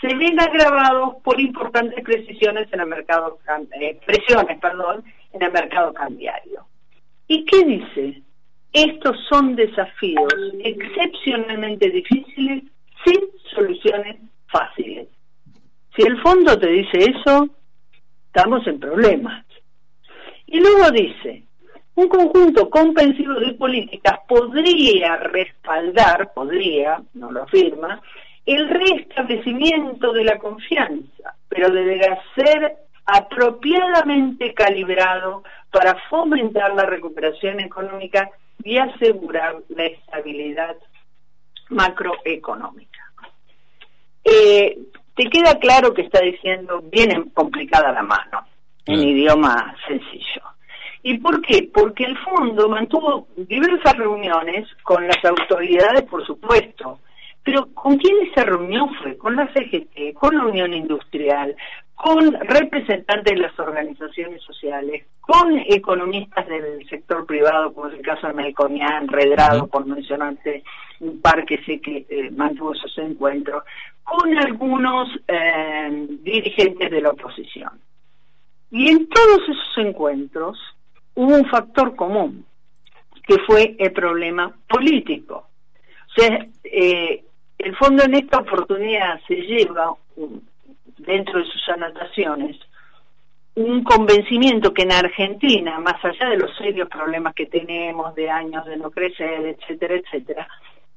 se ven agravados por importantes precisiones en el mercado eh, presiones, perdón, en el mercado cambiario. ¿Y qué dice? Estos son desafíos excepcionalmente difíciles sin soluciones fáciles. Si el fondo te dice eso, estamos en problemas. Y luego dice, un conjunto comprensivo de políticas podría respaldar, podría, no lo afirma, el restablecimiento de la confianza, pero deberá ser apropiadamente calibrado para fomentar la recuperación económica y asegurar la estabilidad macroeconómica. Eh, te queda claro que está diciendo bien complicada la mano, en idioma sencillo. ¿Y por qué? Porque el fondo mantuvo diversas reuniones con las autoridades, por supuesto, pero ¿con quién se reunió? Fue con la CGT, con la Unión Industrial, con representantes de las organizaciones sociales, con economistas del sector privado, como es el caso de Melconian, Redrado, por mencionarte un par que sé que eh, mantuvo esos encuentros, con algunos eh, dirigentes de la oposición. Y en todos esos encuentros hubo un factor común, que fue el problema político. O sea, eh, el fondo en esta oportunidad se lleva dentro de sus anotaciones un convencimiento que en Argentina, más allá de los serios problemas que tenemos de años de no crecer, etcétera, etcétera,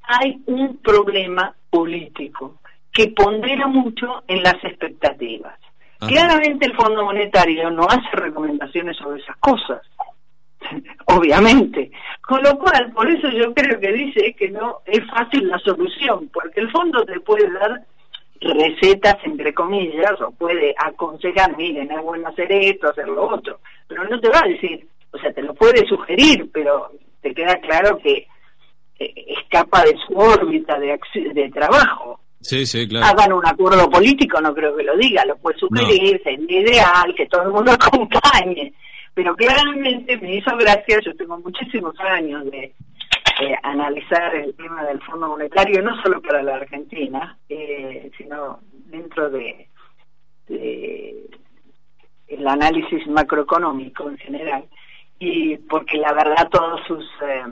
hay un problema político que pondera mucho en las expectativas. Claramente el Fondo Monetario no hace recomendaciones sobre esas cosas, obviamente. Con lo cual, por eso yo creo que dice que no es fácil la solución, porque el fondo te puede dar recetas, entre comillas, o puede aconsejar, miren, es bueno hacer esto, hacer lo otro, pero no te va a decir, o sea, te lo puede sugerir, pero te queda claro que escapa de su órbita de, de trabajo. Sí, sí, claro. Hagan un acuerdo político, no creo que lo diga, lo puede sugerir, no. ideal, que todo el mundo acompañe pero claramente me hizo gracia, yo tengo muchísimos años de analizar el tema del Fondo Monetario, no solo para la Argentina, eh, sino dentro de, el análisis macroeconómico en general, y porque la verdad todos sus, eh,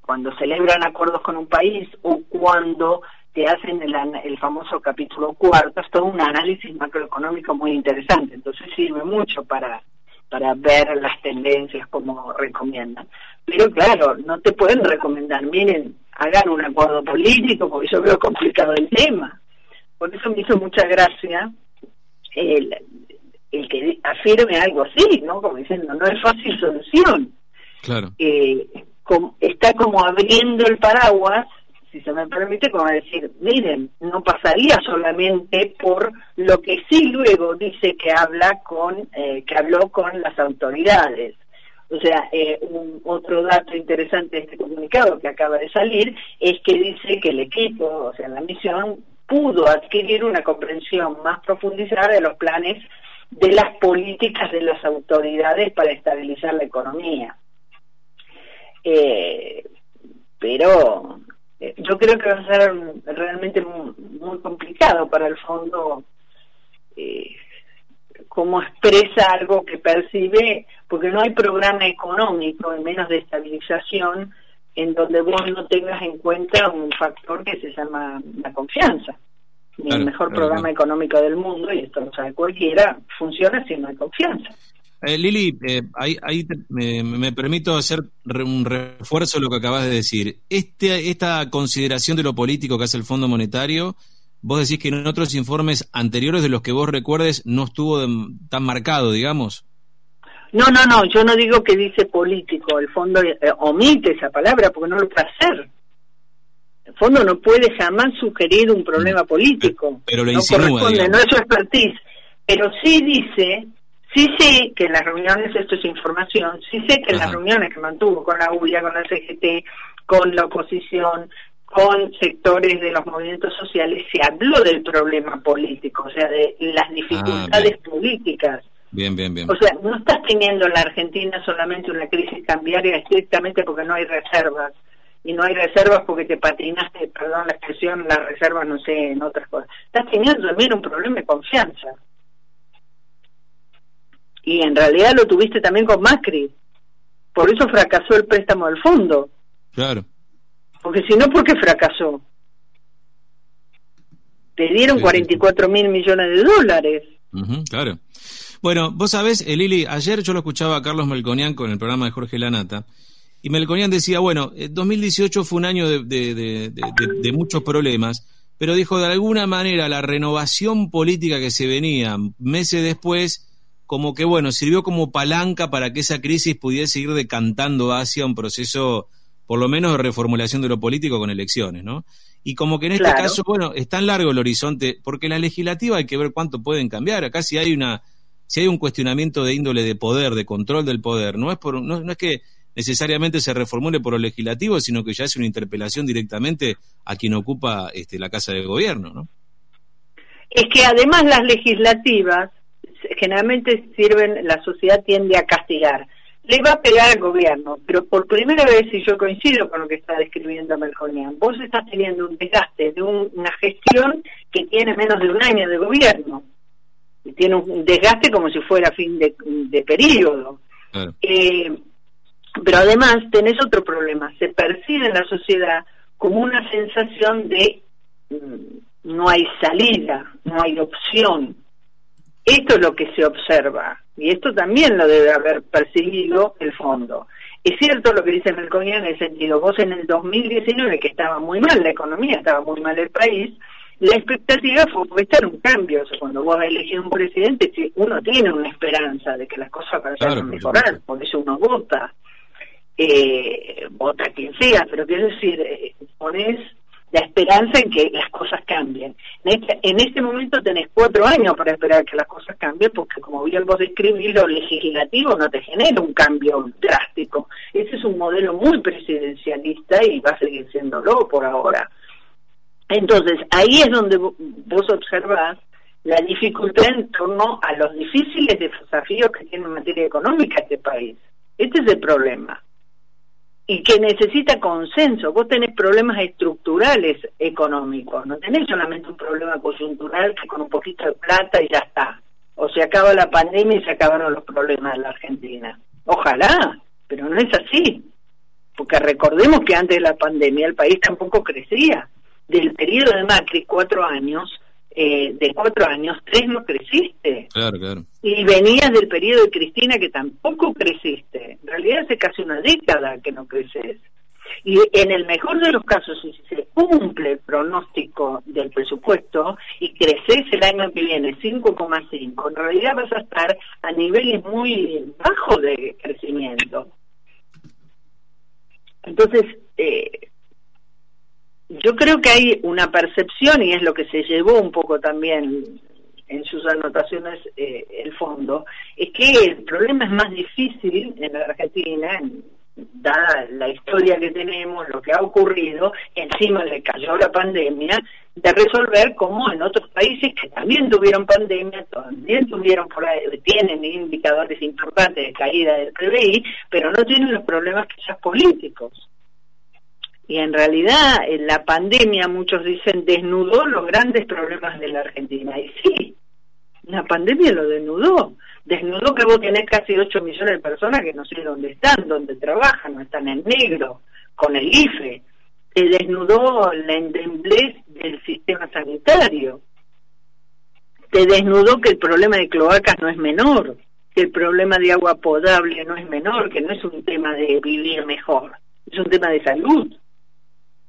cuando celebran acuerdos con un país o cuando te hacen el, el famoso capítulo cuarto, es todo un análisis macroeconómico muy interesante, entonces sirve mucho para para ver las tendencias como recomiendan. Pero claro, no te pueden recomendar, miren, hagan un acuerdo político, porque yo veo complicado el tema. Por eso me hizo mucha gracia el, el que afirme algo así, ¿no? Como diciendo, no es fácil solución. Claro. Eh, está como abriendo el paraguas si se me permite, como decir, miren, no pasaría solamente por lo que sí luego dice que habla con, eh, que habló con las autoridades. O sea, eh, otro dato interesante de este comunicado que acaba de salir es que dice que el equipo, o sea, la misión, pudo adquirir una comprensión más profundizada de los planes de las políticas de las autoridades para estabilizar la economía. Eh, pero eh, yo creo que va a ser realmente muy, complicado para el fondo eh, cómo expresa algo que percibe, porque no hay programa económico, en menos de estabilización, en donde vos no tengas en cuenta un factor que se llama la confianza. el mejor programa económico del mundo, y esto lo sabe cualquiera, funciona si no hay confianza. Eh, Lili, eh, ahí, me, permito hacer un refuerzo de lo que acabas de decir. Este, esta consideración de lo político que hace el Fondo Monetario, vos decís que en otros informes anteriores de los que vos recuerdes no estuvo tan marcado, digamos. No, no, no, yo no digo que dice político, el fondo eh, omite esa palabra porque no lo puede hacer. El fondo no puede jamás sugerir un problema político. Pero lo no corresponde, no es su expertise. Pero sí dice Sí sé que en las reuniones, esto es información, sí sé que en las reuniones que mantuvo con la UIA, con la CGT, con la oposición, con sectores de los movimientos sociales, se habló del problema político, o sea, de las ah, dificultades políticas. Bien, bien, bien. O sea, no estás teniendo en la Argentina solamente una crisis cambiaria estrictamente porque no hay reservas. y no hay reservas porque te patinaste, perdón la expresión, las reservas, no sé, en otras cosas. Estás teniendo también un problema de confianza. Y en realidad lo tuviste también con Macri. Por eso fracasó el préstamo del fondo. Claro. Porque si no, ¿por qué fracasó? Te dieron 44 mil millones de dólares. claro. Bueno, vos sabés, eh, Lili, ayer yo lo escuchaba a Carlos Melconian con el programa de Jorge Lanata, y Melconian decía, bueno, 2018 eh, fue un año de, de, muchos problemas, pero dijo, de alguna manera, la renovación política que se venía meses después, como que, bueno, sirvió como palanca para que esa crisis pudiese ir decantando hacia un proceso, por lo menos, de reformulación de lo político con elecciones, ¿no? Y como que en este caso, bueno, es tan largo el horizonte, porque la legislativa hay que ver cuánto pueden cambiar. Acá si hay una si hay un cuestionamiento de índole de poder, de control del poder, no es, por, no, es que necesariamente se reformule por lo legislativo, sino que ya es una interpelación directamente a quien ocupa este, la Casa de Gobierno, ¿no? Es que además las legislativas generalmente sirven, la sociedad tiende a castigar. Le va a pegar al gobierno, pero por primera vez, y yo coincido con lo que está describiendo Melconian, vos estás teniendo un desgaste de una gestión que tiene menos de un año de gobierno tiene un desgaste como si fuera fin de, de periodo. Eh, pero además tenés otro problema, se percibe en la sociedad como una sensación de mm, no hay salida, no hay opción. Esto es lo que se observa y esto también lo debe haber percibido el fondo. Es cierto lo que dice Melconian en el sentido, vos en el 2019, que estaba muy mal la economía, estaba muy mal el país, la expectativa fue estar un cambio. O sea, cuando vos elegís un presidente, uno tiene una esperanza de que las cosas vayan a mejorar, por eso uno vota. Eh, vota quien sea, pero quiero decir, eh, pones la esperanza en que las cosas cambien. En este, en este momento tenés cuatro años para esperar que las cosas cambien, porque como bien vos describís, lo legislativo no te genera un cambio drástico. Ese es un modelo muy presidencialista y va a seguir siéndolo por ahora. Entonces, ahí es donde vos observás la dificultad en torno a los difíciles desafíos que tiene en materia económica este país. Este es el problema. Y que necesita consenso. Vos tenés problemas estructurales económicos. No tenés solamente un problema coyuntural que con un poquito de plata y ya está. O se acaba la pandemia y se acabaron los problemas de la Argentina. Ojalá, pero no es así. Porque recordemos que antes de la pandemia el país tampoco crecía del periodo de Macri, cuatro años, eh, de cuatro años, tres no creciste. Claro, claro. Y venías del periodo de Cristina que tampoco creciste. En realidad hace casi una década que no creces. Y en el mejor de los casos, si se cumple el pronóstico del presupuesto y creces el año que viene 5,5, en realidad vas a estar a niveles muy bajos de crecimiento. Entonces, eh, yo creo que hay una percepción, y es lo que se llevó un poco también en sus anotaciones eh, el fondo, es que el problema es más difícil en la Argentina, dada la historia que tenemos, lo que ha ocurrido, encima le cayó la pandemia, de resolver como en otros países que también tuvieron pandemia, también tuvieron por tienen indicadores importantes de caída del PBI, pero no tienen los problemas quizás políticos. Y en realidad en la pandemia, muchos dicen, desnudó los grandes problemas de la Argentina. Y sí, la pandemia lo desnudó. Desnudó que vos tenés casi 8 millones de personas que no sé dónde están, dónde trabajan, no están en negro, con el IFE. Te desnudó la endemblez del sistema sanitario. Te desnudó que el problema de cloacas no es menor, que el problema de agua potable no es menor, que no es un tema de vivir mejor, es un tema de salud.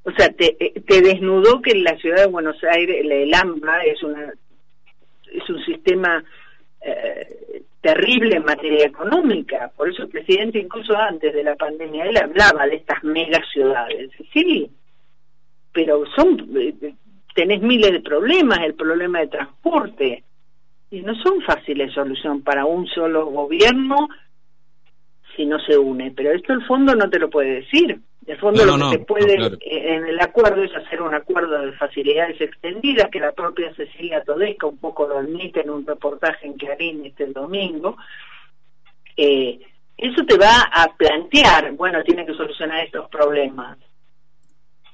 O sea, te, eh, te desnudó que la ciudad de Buenos Aires, el AMBA es, una, es un sistema eh, terrible en materia económica. Por eso el presidente, incluso antes de la pandemia, él hablaba de estas mega ciudades. Sí, pero son eh, tenés miles de problemas, el problema de transporte, y no son fáciles solución para un solo gobierno si no se une. Pero esto el fondo no te lo puede decir. De fondo lo que se puede eh, en el acuerdo es hacer un acuerdo de facilidades extendidas, que la propia Cecilia Todesca un poco lo admite en un reportaje en Clarín este domingo. Eh, eso te va a plantear, bueno, tiene que solucionar estos problemas.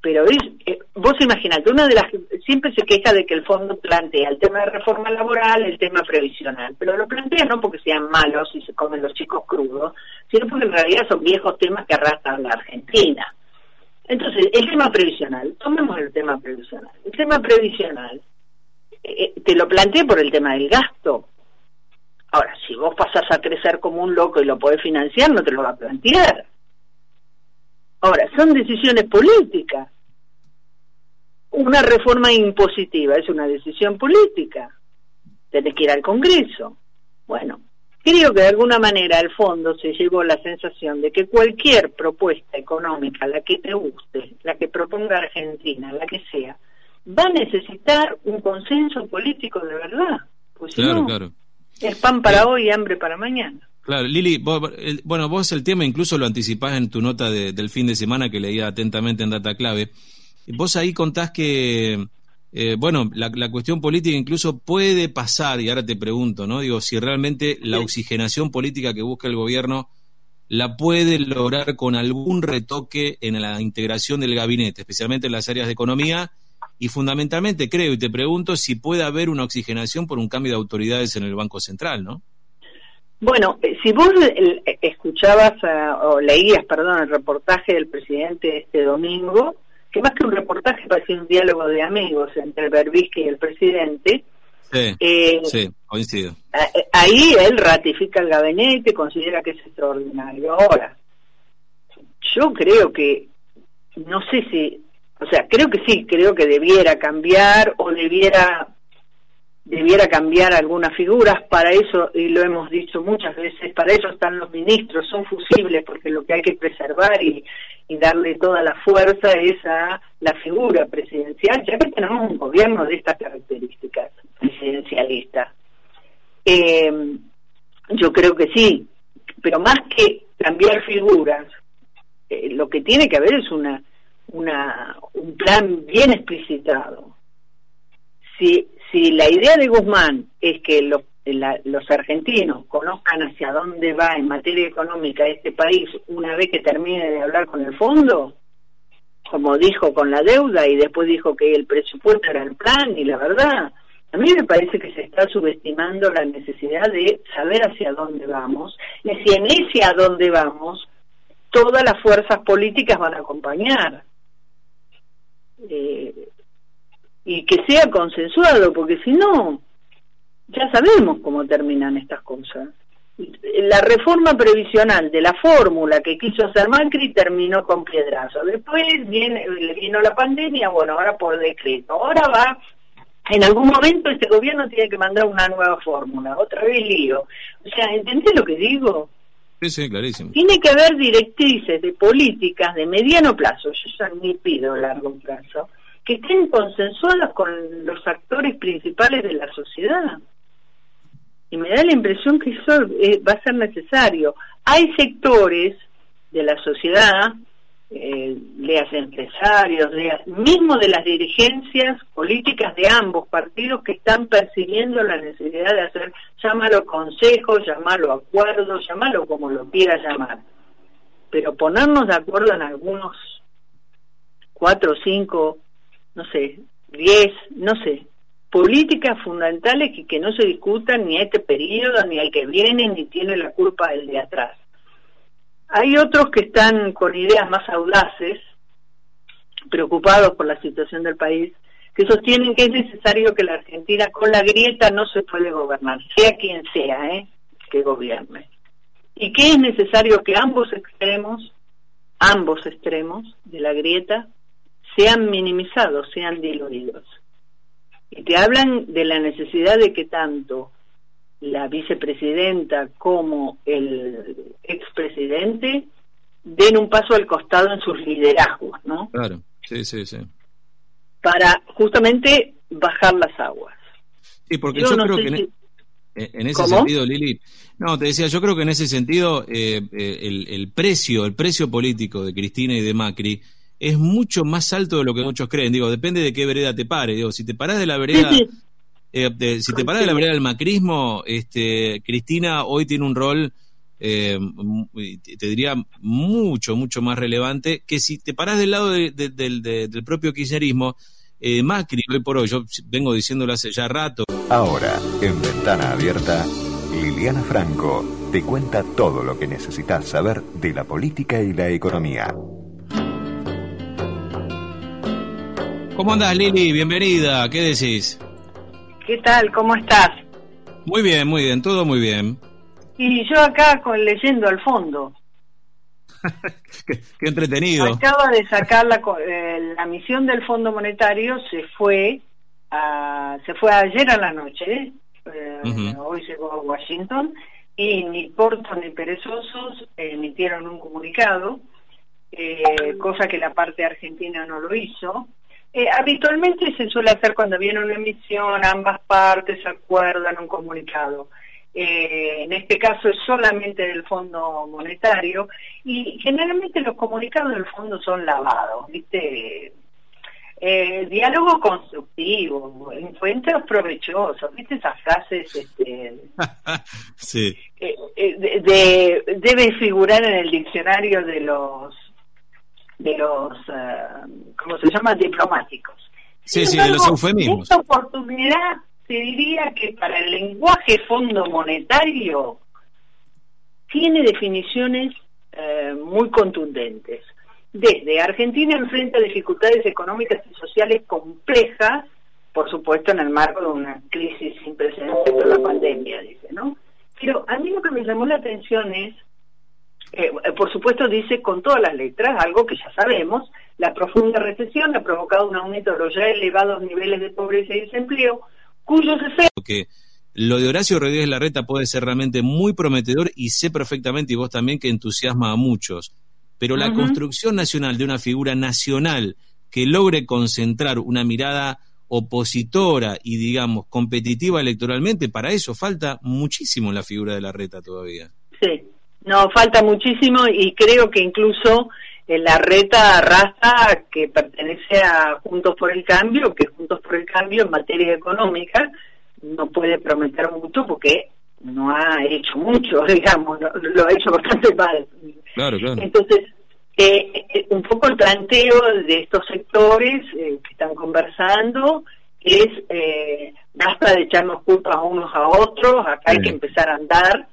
Pero es, eh, vos imaginate, una de las siempre se queja de que el fondo plantea el tema de reforma laboral, el tema previsional, pero lo plantea no porque sean malos y se comen los chicos crudos, sino porque en realidad son viejos temas que arrastran la Argentina. Entonces, el tema previsional, tomemos el tema previsional. El tema previsional, eh, te lo planteé por el tema del gasto. Ahora, si vos pasás a crecer como un loco y lo podés financiar, no te lo va a plantear. Ahora, son decisiones políticas. Una reforma impositiva es una decisión política. Tenés que ir al Congreso. Bueno, creo que de alguna manera al fondo se llevó la sensación de que cualquier propuesta económica, la que te guste, la que proponga Argentina, la que sea, va a necesitar un consenso político de verdad. Pues claro, claro. Es pan para hoy y hambre para mañana. Claro, Lili, bueno, vos el tema incluso lo anticipás en tu nota del fin de semana que leía atentamente en Data Clave. Vos ahí contás que, eh, bueno, la, cuestión política incluso puede pasar, y ahora te pregunto, ¿no? Digo, si realmente la oxigenación política que busca el gobierno la puede lograr con algún retoque en la integración del gabinete, especialmente en las áreas de economía, y fundamentalmente creo, y te pregunto, si puede haber una oxigenación por un cambio de autoridades en el Banco Central, ¿no? Bueno, eh, si vos eh, escuchabas o leías, perdón, el reportaje del presidente este domingo, que más que un reportaje parecía un diálogo de amigos entre el Berbisque y el presidente. Sí, eh, sí, coincido. Ahí él ratifica el gabinete, considera que es extraordinario. Ahora, yo creo que, no sé si, o sea, creo que sí, creo que debiera cambiar o debiera debiera cambiar algunas figuras, para eso, y lo hemos dicho muchas veces, para eso están los ministros, son fusibles, porque lo que hay que preservar y, darle toda la fuerza es a la figura presidencial, ya que tenemos un gobierno de estas características, presidencialista. Eh, yo creo que sí, pero más que cambiar figuras, eh, lo que tiene que haber es una, un plan bien explicitado. Si si la idea de Guzmán es que los, argentinos conozcan hacia dónde va en materia económica este país una vez que termine de hablar con el fondo, como dijo con la deuda y después dijo que el presupuesto era el plan y la verdad, a mí me parece que se está subestimando la necesidad de saber hacia dónde vamos y si en ese a dónde vamos todas las fuerzas políticas van a acompañar. Eh, y que sea consensuado, porque si no, ya sabemos cómo terminan estas cosas. La reforma previsional de la fórmula que quiso hacer Macri terminó con piedrazo. Después viene, vino la pandemia, bueno, ahora por decreto. Ahora va, en algún momento este gobierno tiene que mandar una nueva fórmula, otra vez lío. O sea, ¿entendés lo que digo? Sí, sí, clarísimo. Tiene que haber directrices de políticas de mediano plazo, yo ya ni pido largo plazo, que estén consensuadas con los actores principales de la sociedad. Y me da la impresión que eso eh, va a ser necesario. Hay sectores de la sociedad, eh, leas empresarios, leas, mismo de las dirigencias políticas de ambos partidos que están percibiendo la necesidad de hacer, llámalo consejo, llámalo acuerdo, llámalo como lo quiera llamar. Pero ponernos de acuerdo en algunos cuatro o cinco no sé, 10, no sé, políticas fundamentales que, que no se discutan ni a este periodo, ni al que viene, ni tiene la culpa el de atrás. Hay otros que están con ideas más audaces, preocupados por la situación del país, que sostienen que es necesario que la Argentina con la grieta no se puede gobernar, sea quien sea, ¿eh? que gobierne. Y que es necesario que ambos extremos, ambos extremos de la grieta, sean minimizados, sean diluidos. Y te hablan de la necesidad de que tanto la vicepresidenta como el expresidente den un paso al costado en sus liderazgos, ¿no? Claro, sí, sí, sí. Para justamente bajar las aguas. Sí, porque yo, creo que en, ese sentido, Lili, no, te decía, yo creo que en ese sentido eh, eh, el, el precio, el precio político de Cristina y de Macri es mucho más alto de lo que muchos creen. Digo, depende de qué vereda te pare. Digo, si te parás de la vereda, eh, si te parás de la vereda del macrismo, este, Cristina hoy tiene un rol eh, te diría mucho, mucho más relevante, que si te parás del lado del propio kirchnerismo, eh, Macri, hoy por hoy, yo vengo diciéndolo hace ya rato. Ahora, en Ventana Abierta, Liliana Franco te cuenta todo lo que necesitas saber de la política y la economía. ¿Cómo andas, Lili? Bienvenida. ¿Qué decís? ¿Qué tal? ¿Cómo estás? Muy bien, muy bien, todo muy bien. Y yo acá con, leyendo al fondo. qué, entretenido. Acaba de sacar la, eh, la misión del Fondo Monetario, se fue a, se fue ayer a la noche, eh, hoy llegó a Washington, y ni Porto ni Perezosos emitieron un comunicado, eh, cosa que la parte argentina no lo hizo. Habitualmente se suele hacer cuando viene una emisión, ambas partes acuerdan un comunicado. Eh, en este caso es solamente del Fondo Monetario, y generalmente los comunicados del fondo son lavados, ¿viste? Eh, diálogo constructivo, encuentros provechosos, ¿viste esas frases? Este, sí. Eh, debe figurar en el diccionario de los, de los, ¿cómo se llama? Diplomáticos. Sí, sí, de los eufemismos. Esta oportunidad te diría que para el lenguaje fondo monetario tiene definiciones eh, muy contundentes. Desde Argentina enfrenta dificultades económicas y sociales complejas, por supuesto en el marco de una crisis sin precedentes por la pandemia, dice, ¿no? Pero a mí lo que me llamó la atención es, eh, por supuesto dice con todas las letras, algo que ya sabemos, la profunda recesión ha provocado un aumento de los ya elevados niveles de pobreza y desempleo, cuyos efectos... Que lo de Horacio Rodríguez Larreta puede ser realmente muy prometedor y sé perfectamente, y vos también, que entusiasma a muchos. Pero la construcción nacional de una figura nacional que logre concentrar una mirada opositora y, digamos, competitiva electoralmente, para eso falta muchísimo la figura de Larreta todavía. Sí, no, falta muchísimo y creo que incluso la reta arrastra que pertenece a Juntos por el Cambio, que Juntos por el Cambio en materia económica no puede prometer mucho porque no ha hecho mucho, digamos, lo, ha hecho bastante mal. Claro, claro. Entonces, eh, eh, un poco el planteo de estos sectores eh, que están conversando es basta de echarnos culpas a unos a otros, acá hay que empezar a andar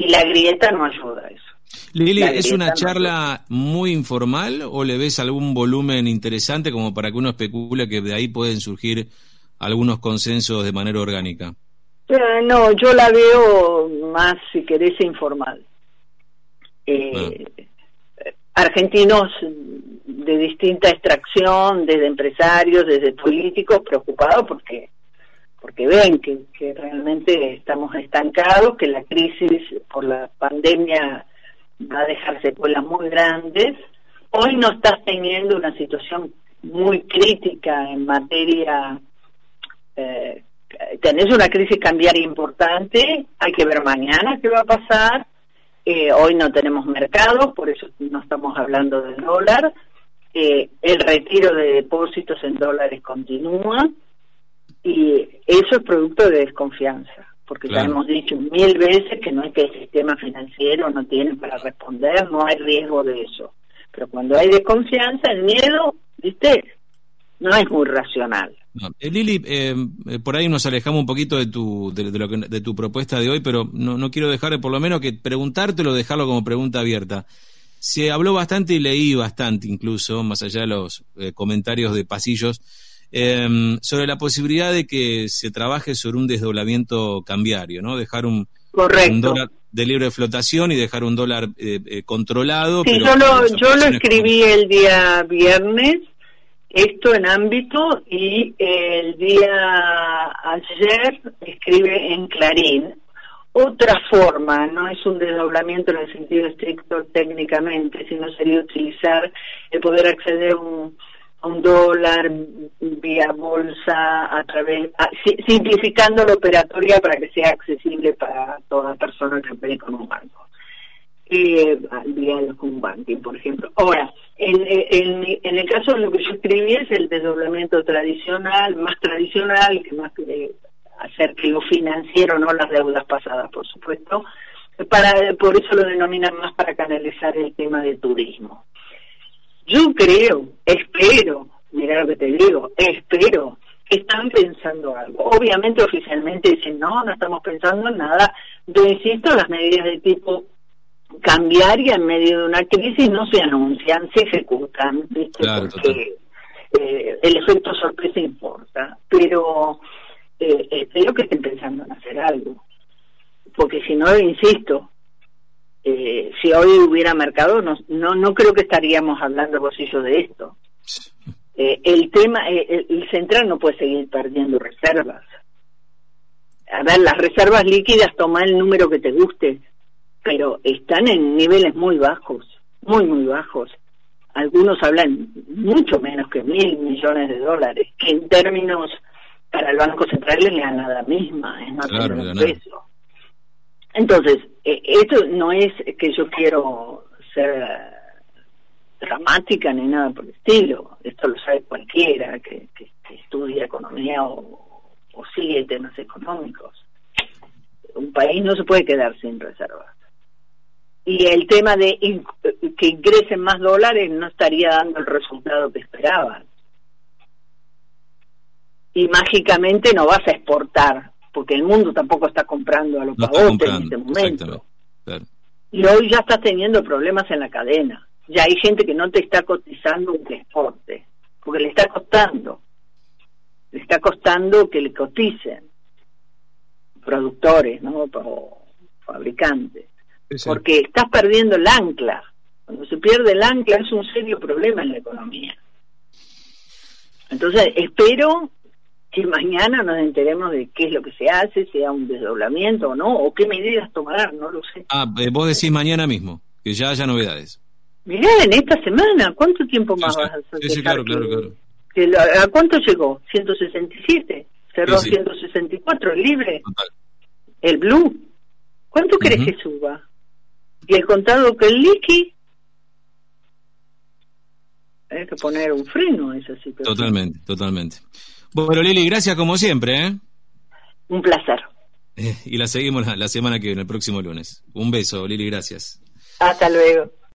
y la grieta no ayuda a eso. Lili, ¿es una charla muy informal o le ves algún volumen interesante como para que uno especule que de ahí pueden surgir algunos consensos de manera orgánica? Eh, no, yo la veo más, si querés, informal. Eh, ah. Argentinos de distinta extracción, desde empresarios, desde políticos, preocupados porque porque ven que, realmente estamos estancados, que la crisis por la pandemia va a dejar secuelas muy grandes. Hoy no estás teniendo una situación muy crítica en materia, eh, tenés una crisis cambiaria importante, hay que ver mañana qué va a pasar. Eh, hoy no tenemos mercados, por eso no estamos hablando del dólar. Eh, el retiro de depósitos en dólares continúa y eso es producto de desconfianza porque ya hemos dicho mil veces que no es que el sistema financiero no tiene para responder, no hay riesgo de eso. Pero cuando hay desconfianza, el miedo, ¿viste? No es muy racional. Eh, Lili, eh, eh, por ahí nos alejamos un poquito de tu, de, lo que, de tu propuesta de hoy, pero no, no quiero dejar por lo menos que preguntártelo, dejarlo como pregunta abierta. Se habló bastante y leí bastante incluso, más allá de los comentarios de pasillos, Em, sobre la posibilidad de que se trabaje sobre un desdoblamiento cambiario, ¿no? Dejar un, dólar de libre flotación y dejar un dólar eh, eh, controlado. Sí, yo lo, yo lo escribí el día viernes, esto en ámbito, y el día ayer escribe en Clarín. Otra forma, no es un desdoblamiento en el sentido estricto técnicamente, sino sería utilizar el poder acceder a un un dólar vía bolsa a través simplificando la operatoria para que sea accesible para toda persona que opere con un banco eh, vía el home banking por ejemplo ahora en, en, el caso de lo que yo escribí es el desdoblamiento tradicional más tradicional que más que hacer que lo financiero no las deudas pasadas por supuesto para, por eso lo denominan más para canalizar el tema de turismo. Yo creo, espero, mira lo que te digo, espero que están pensando algo. Obviamente oficialmente dicen, no, no estamos pensando en nada. Yo insisto, las medidas de tipo cambiaria en medio de una crisis no se anuncian, se ejecutan, porque eh, el efecto sorpresa importa. Pero eh, espero que estén pensando en hacer algo. Porque si no, insisto, eh, si hoy hubiera mercado, no, no, no creo que estaríamos hablando bolsillo de esto. Eh, el tema, eh, el, central no puede seguir perdiendo reservas. A ver, las reservas líquidas, toma el número que te guste, pero están en niveles muy bajos, muy, muy bajos. Algunos hablan mucho menos que mil millones de dólares, que en términos para el Banco Central es la nada misma, es más claro, peso. Entonces, eh, esto no es que yo quiero ser dramática ni nada por el estilo. Esto lo sabe cualquiera que, estudia economía o, o sigue temas económicos. Un país no se puede quedar sin reservas. Y el tema de que ingresen más dólares no estaría dando el resultado que esperaban. Y mágicamente no vas a exportar porque el mundo tampoco está comprando a los no en este momento. Y hoy ya estás teniendo problemas en la cadena. Ya hay gente que no te está cotizando un transporte, porque le está costando. Le está costando que le coticen productores, ¿no? O fabricantes. Porque estás perdiendo el ancla. Cuando se pierde el ancla es un serio problema en la economía. Entonces, espero que mañana nos enteremos de qué es lo que se hace, sea un desdoblamiento o no, o qué medidas tomarán, no lo sé. Ah, eh, vos decís mañana mismo, que ya haya novedades. Mirá, en esta semana, ¿cuánto tiempo más vas a hacer? Sí, claro, claro, claro. ¿A cuánto llegó? ¿167? Cerró 164, el libre. El blue. ¿Cuánto crees que suba? Y el contado que el liqui hay que poner un freno a esa situación. Totalmente, totalmente. Bueno, Lili, gracias como siempre. ¿eh? Un placer. y la seguimos la, la semana que viene, el próximo lunes. Un beso, Lili, gracias. Hasta luego.